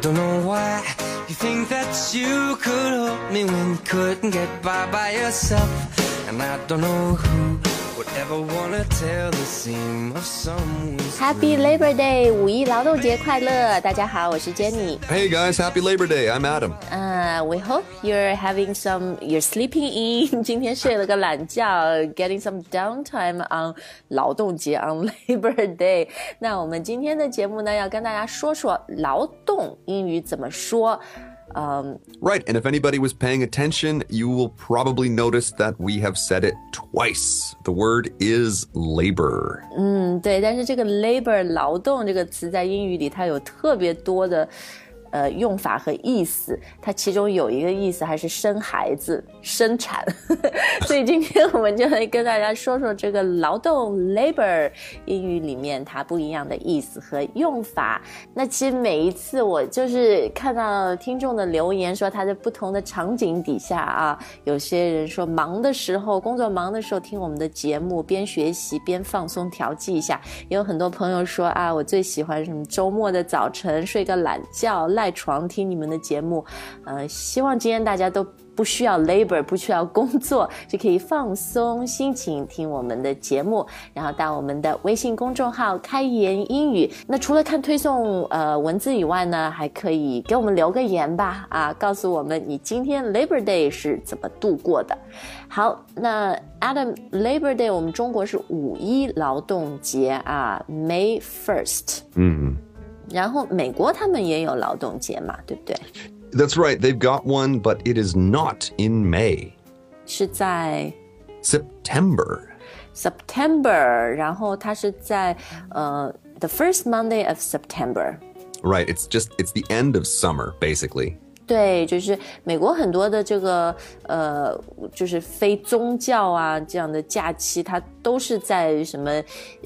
don't know why you think that you could help me when you couldn't get by by yourself. And I don't know who would ever wanna tell the seam of someone's Happy Labor Day，五一劳动节快乐！大家好，我是 Jenny。 Hey guys, happy Labor Day. I'm Adam. 呃、w e hope you're having some, you're sleeping in，今天睡了个懒觉，getting some downtime on 劳动节 on Labor Day。那我们今天的节目呢，要跟大家说说劳动英语怎么说。 嗯、 Right, and if anybody was paying attention, you will probably notice that we have said it twice. The word is labor. 嗯，对，但是这个 labor 劳动这个词在英语里它有特别多的 呃用法和意思，它其中有一个意思还是生孩子、生产，所以今天我们就来跟大家说说这个劳动 labor 英语里面它不一样的意思和用法。那其实每一次我就是看到听众的留言说他在不同的场景底下啊，有些人说忙的时候，工作忙的时候听我们的节目，边学习边放松调剂一下。也有很多朋友说啊，我最喜欢什么周末的早晨睡个懒觉，赖床听你们的节目。呃，希望今天大家都。不需要 labor，不需要工作，就可以放松心情听我们的节目，然后到我们的微信公众号“开言英语”。那除了看推送呃文字以外呢，还可以给我们留个言吧，啊，告诉我们你今天 Labor Day 是怎么度过的。好，那 Adam Labor Day 我们中国是五一劳动节啊，May First。嗯嗯然后美国他们也有劳动节嘛，对不对？ That's right, they've got one, but it is not in May. 是在 September. September，然后它是在呃 the first Monday of September。 Right, it's just it's the end of summer basically. 对，就是美国很多的这个呃，就是非宗教啊这样的假期，它都是在什么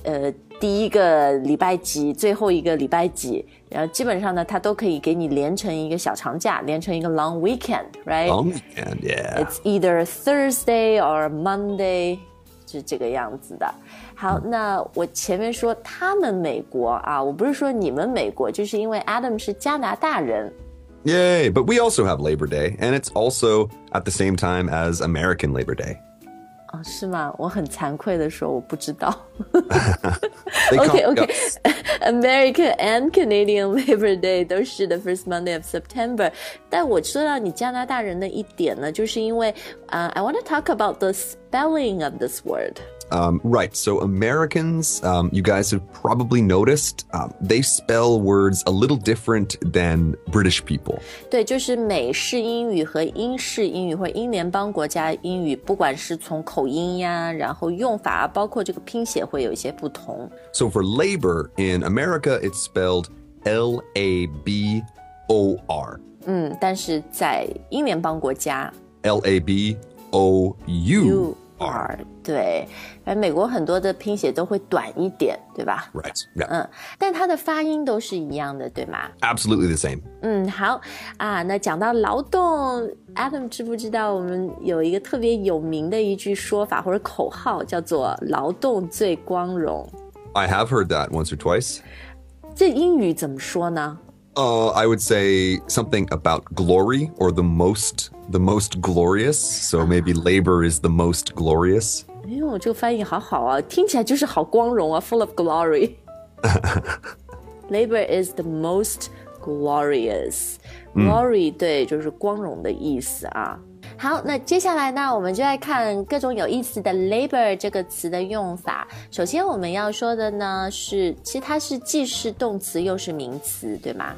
呃 第一个礼拜几，最后一个礼拜几，然后基本上呢，它都可以给你连成一个小长假，连成一个 long weekend，right？、 Long weekend, yeah. It's either Thursday or Monday，是这个样子的。好，那我前面说他们美国啊，我不是说你们美国，就是因为 Adam 是加拿大人。 Yay, but we also have Labor Day, and it's also at the same time as American Labor Day. 哦，是吗？我很惭愧的说，我不知道。 They OK call- OK，American and Canadian Labor Day 都是 the first Monday of September。但我说到你加拿大人的一点呢，就是因为啊、i want to talk about the spelling of this word。 Um, right. So Americans, um, you guys have probably noticed, um, they spell words a little different than British people. 对，就是美式英语和英式英语或者英联邦国家英语，不管是从口音呀，然后用法啊，包括这个拼写会有一些不同。 So for labor in America, it's spelled L A B O R. 嗯，但是在英联邦国家 L A B O U U R. 对，而美国很多的拼写都会短一点，对吧？Right. Yeah. 嗯，但它的发音都是一样的，对吗？Absolutely the same. 嗯，好啊。那讲到劳动，Adam 知不知道我们有一个特别有名的一句说法或者口号，叫做“劳动最光荣 I have heard that once or twice. ”。这英语怎么说呢？Uh, I would say something about glory or the most, the most glorious. So maybe labor is the most glorious. 哎呦，这个翻译好好啊，听起来就是好光荣啊，full of glory。Labor is the most glorious. Glory、对，就是光荣的意思啊。 好，那接下来呢，我们就来看各种有意思的 labor 这个词的用法。首先我们要说的呢是，其实它是既是动词又是名词，对吗？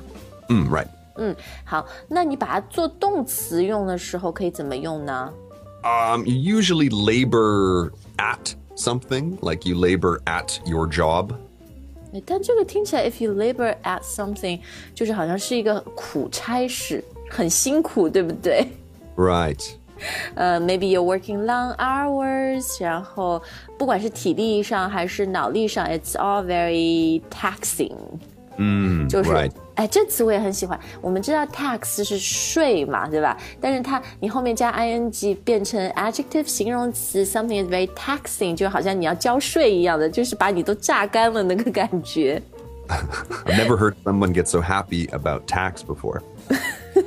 Mm, right. 嗯，好，那你把它做动词用的时候可以怎么用呢？ Um, you usually labor at something, like you labor at your job. 对但这个听起来，if you labor at something，就是好像是一个苦差事，很辛苦，对不对？ Right. 呃、m a y b e you're working long hours，然后不管是体力上还是脑力上，it's all very taxing。 Mm, 就是 right. 哎，这词我也很喜欢。我们知道 tax 是税嘛，对吧？但是它你后面加 ing 变成 adjective 形容词，something is very taxing，就好像你要交税一样的，就是把你都榨干了那个感觉。 I've never heard someone get so happy about tax before.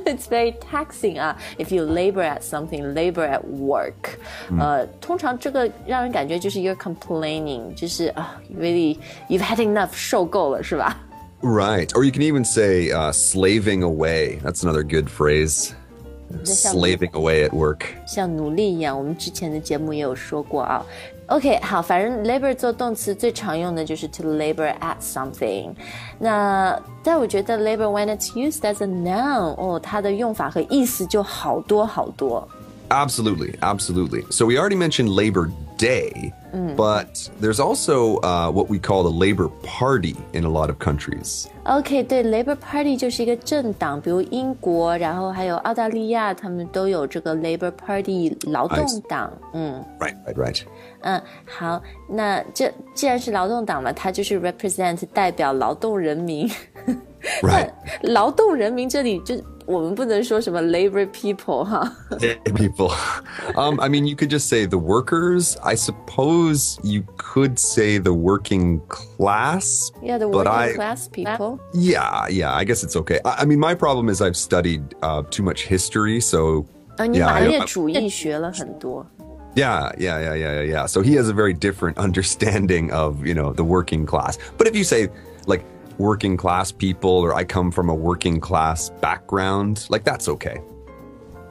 It's very taxing 啊！If you labor at something, labor at work，、呃，通常这个让人感觉就是 you're complaining，就是啊、really you've had enough，受够了是吧？ Right. Or you can even say uh, slaving away. That's another good phrase. Slaving away at work. 像努力一样，我们之前的节目也有说过啊。 OK，好，反正 labor 做动词最常用的就是 to labor at something。那但我觉得 labor when it's used as a noun，哦，它的用法和意思就好多好多。 Absolutely, absolutely. So we already mentioned Labor Day, but there's also uh, what we call the Labor Party in a lot of countries. OK，对，Labor Party 就是一个政党，比如英国，然后还有澳大利亚，他们都有这个 Labor Party 劳动党。嗯 Right, right, right. 嗯，好，那这既然是劳动党嘛，它就是 represent 代表劳动人民。 Right. 劳动人民这里就我们不能说什么 Labor people 哈。 People. Um, I mean, you could just say the workers. I suppose you could say the working class. Yeah, the but working I, class people. Yeah, yeah, I guess it's okay. I, I mean, my problem is I've studied uh, too much history, so 啊，你 Yeah, 马 I- 列主义学了很多。 Yeah, yeah, yeah, yeah, yeah, yeah. So he has a very different understanding of, you know, the working class. But if you say like working class people or I come from a working class background, like that's okay.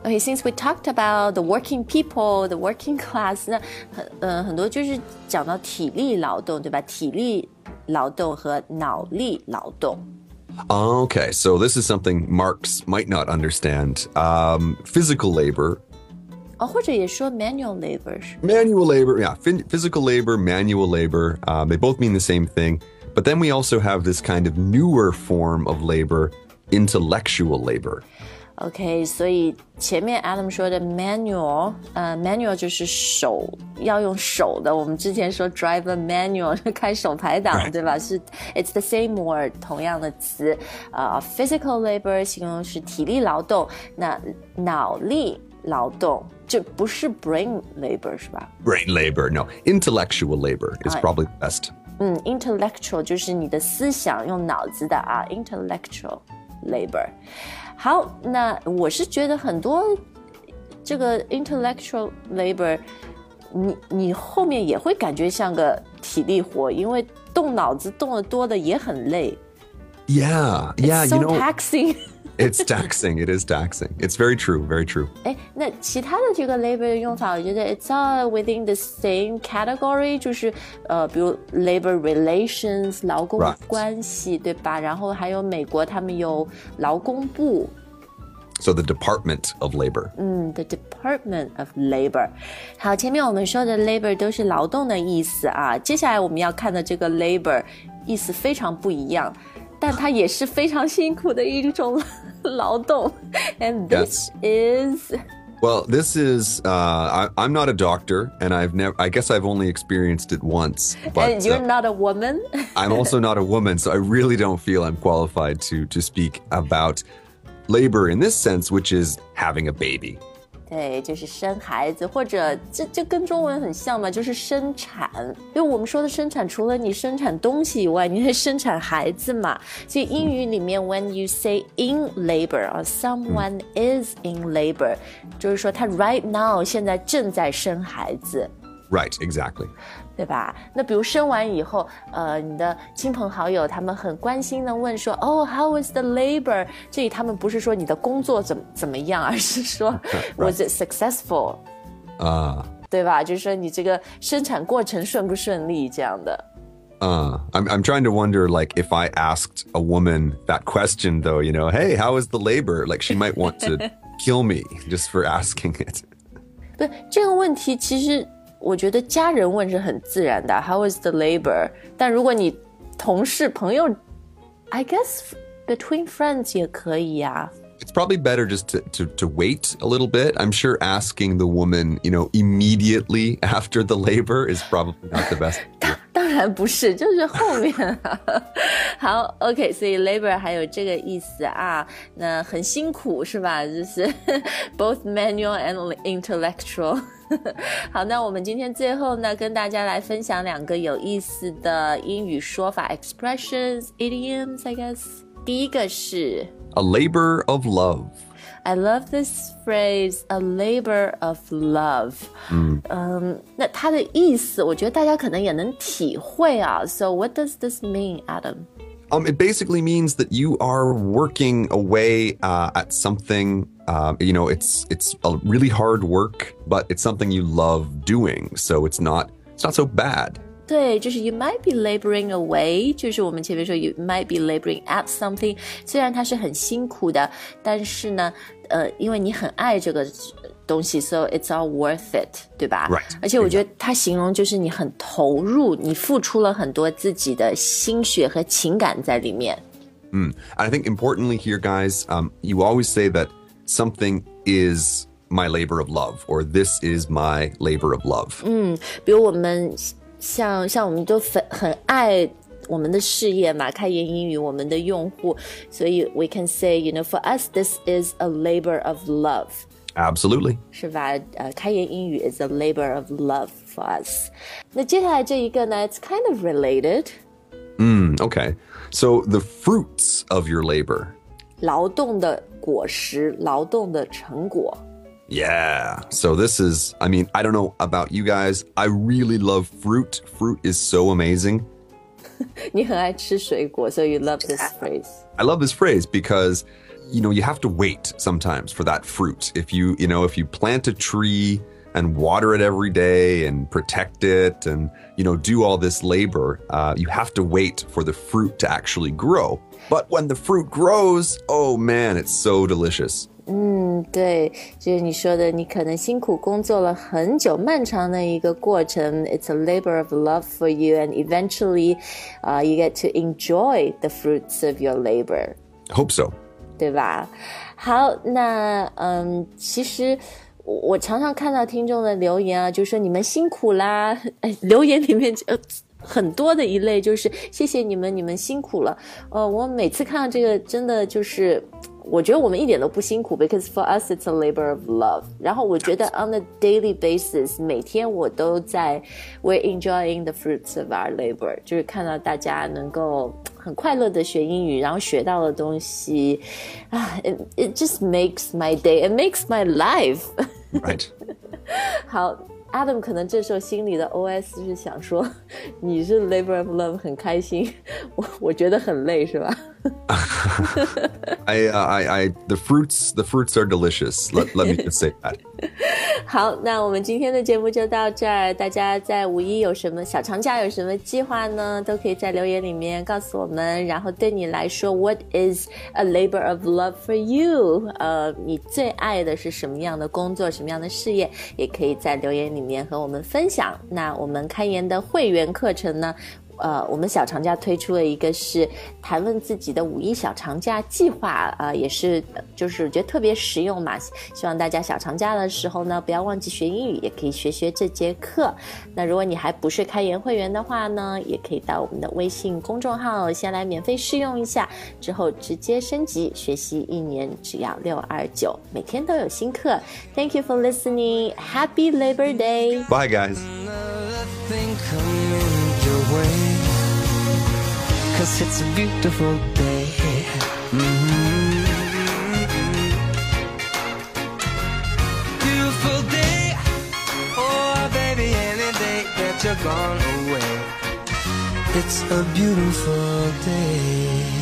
Okay, since we talked about the working people, the working class，那很呃很多就是讲到体力劳动，对吧？体力劳动和脑力劳动。 Okay, so this is something Marx might not understand. Um, physical labor, 哦，或者也说 manual labor 是 manual labor, yeah, phy- physical labor, manual labor, um, they both mean the same thing. But then we also have this kind of newer form of labor, intellectual labor. OK，所以前面 Adam 说的 manual，呃，manual 就是手要用手的。我们之前说 drive a manual 是开手排档，对吧？是 it's the same word，同样的词。呃，physical labor 形容是体力劳动，那脑力劳动就不是 brain labor 是吧？ Brain labor, no, intellectual labor is Right. probably the best. 嗯，intellectual 就是你的思想用脑子的啊，intellectual labor。好，那我是觉得很多这个 intellectual labor，你你后面也会感觉像个体力活，因为动脑子动得多的也很累 Yeah, yeah, so you know, taxing。it's taxing. It is taxing. It's very true, very true. 哎，那其他的这个 labor 的用法，我觉得 it's all within the same category，就是呃，比如 labor relations 劳工 Right. 关系，对吧？然后还有美国他们有劳工部， So the Department of Labor. 嗯，the Department of Labor。好，前面我们说的 labor 都是劳动的意思啊，接下来我们要看的这个 labor 意思非常不一样。 但它也是非常辛苦的一种劳动，and this is Well, this is uh, I, I'm not a doctor, and I've never. I guess I've only experienced it once. But and you're uh, not a woman 。I'm also not a woman, so I really don't feel I'm qualified to to speak about labor in this sense, which is having a baby. 对，就是生孩子，或者这这跟中文很像嘛，就是生产。因为我们说的生产，除了你生产东西以外，你还生产孩子嘛。所以英语里面，when you say in labor 啊 someone is in labor，就是说他 right now 现在正在生孩子。Right, exactly. 对吧？那比如生完以后，呃，你的亲朋好友他们很关心的问说，哦，How is the labor？这里他们不是说你的工作怎么怎么样，而是说 Was it successful？ Uh, 对吧？就是说你这个生产过程顺不顺利这样的。 uh, I'm I'm trying to wonder, like, if I asked a woman that question, though, you know, hey, how is the labor? Like, she might want to kill me just for asking it. 不，这个问题其实 我觉得家人问是很自然的，How is the labor？但如果你同事朋友，I guess between friends 也可以呀、 It's probably better just to, to, to wait a little bit. I'm sure asking the woman, you know, immediately after the labor is probably not the best. 当然不是，就是后面、啊。好，OK，所以 labor 还有这个意思啊，那很辛苦是吧？就是 both manual and intellectual。 好，那我们今天最后呢，跟大家来分享两个有意思的英语说法 expressions idioms I guess。第一个是 A labor of love. I love this phrase, a labor of love。嗯嗯，那它的意思，我觉得大家可能也能体会啊。So what does this mean, Adam? Um, it basically means that you are working away uh, at something. Uh, you know, it's it's a really hard work, but it's something you love doing. So it's not it's not so bad. 对，就是 you might be laboring away，就是我们前面说 you might be laboring at something。虽然它是很辛苦的，但是呢，呃，因为你很爱这个东西，so it's all worth it，对吧 Right，而且我觉得它形容就是你很投入，你付出了很多自己的心血和情感在里面。 And I think importantly here, guys, um, you always say that something is my labor of love or this is my labor of love。嗯，比如我们像像我们都很很爱。我们的事业嘛，开言英语，我们的用户，所以 we can say, you know, for us, this is a labor of love. Absolutely，是吧？呃，开言英语 is a labor of love for us。那接下来这一个呢，it's kind of related okay So the fruits of your labor，劳动的果实，劳动的成果。 Yeah. So this is, I mean, I don't know about you guys. I really love fruit. Fruit is so amazing. 你很爱吃水果，所以 you love this phrase。 I love this phrase because, you know, you have to wait sometimes for that fruit. If you, you know, if you plant a tree and water it every day and protect it and, you know, do all this labor, uh, you have to wait for the fruit to actually grow. But when the fruit grows, oh man, it's so delicious. 对，就是你说的，你可能辛苦工作了很久，漫长的一个过程。It's a labor of love for you, and eventually, uh, you get to enjoy the fruits of your labor. I hope so. 对吧？好，那嗯，其实我我常常看到听众的留言啊，就说你们辛苦啦。哎，留言里面呃 很多的一类就是谢谢你们，你们辛苦了。呃，我每次看到这个，真的就是。我觉得我们一点都不辛苦，because for us it's a labor of love。然后我觉得 on a daily basis，每天我都在 we're enjoying the fruits of our labor，就是看到大家能够很快乐的学英语，然后学到的东西啊，it it just makes my day，it makes my life 。 Right. 好 ，Adam 可能这时候心里的 OS 是想说，你是 labor of love 很开心，我我觉得很累，是吧？I, uh, I, I, the fruits, the fruits are delicious. Let, let me just say that. 好，那我们今天的节目就到这儿。大家在五一有什么小长假有什么计划呢？都可以在留言里面告诉我们。然后对你来说，What is a labor of love for you？呃，你最爱的是什么样的工作，什么样的事业？也可以在留言里面和我们分享。那我们开言的会员课程呢？呃，我们小长假推出了一个是谈论自己的五一小长假计划，啊、也是就是觉得特别实用嘛。希望大家小长假的时候呢，不要忘记学英语，也可以学学这节课。那如果你还不是开言会员的话呢，也可以到我们的微信公众号先来免费试用一下，之后直接升级学习一年只要六二九，每天都有新课。Thank you for listening. Happy Labor Day. Bye, guys. Another thing coming your way. Cause it's a beautiful day. Mhm. Beautiful day. Oh, baby, any day that you're gone away. It's a beautiful day.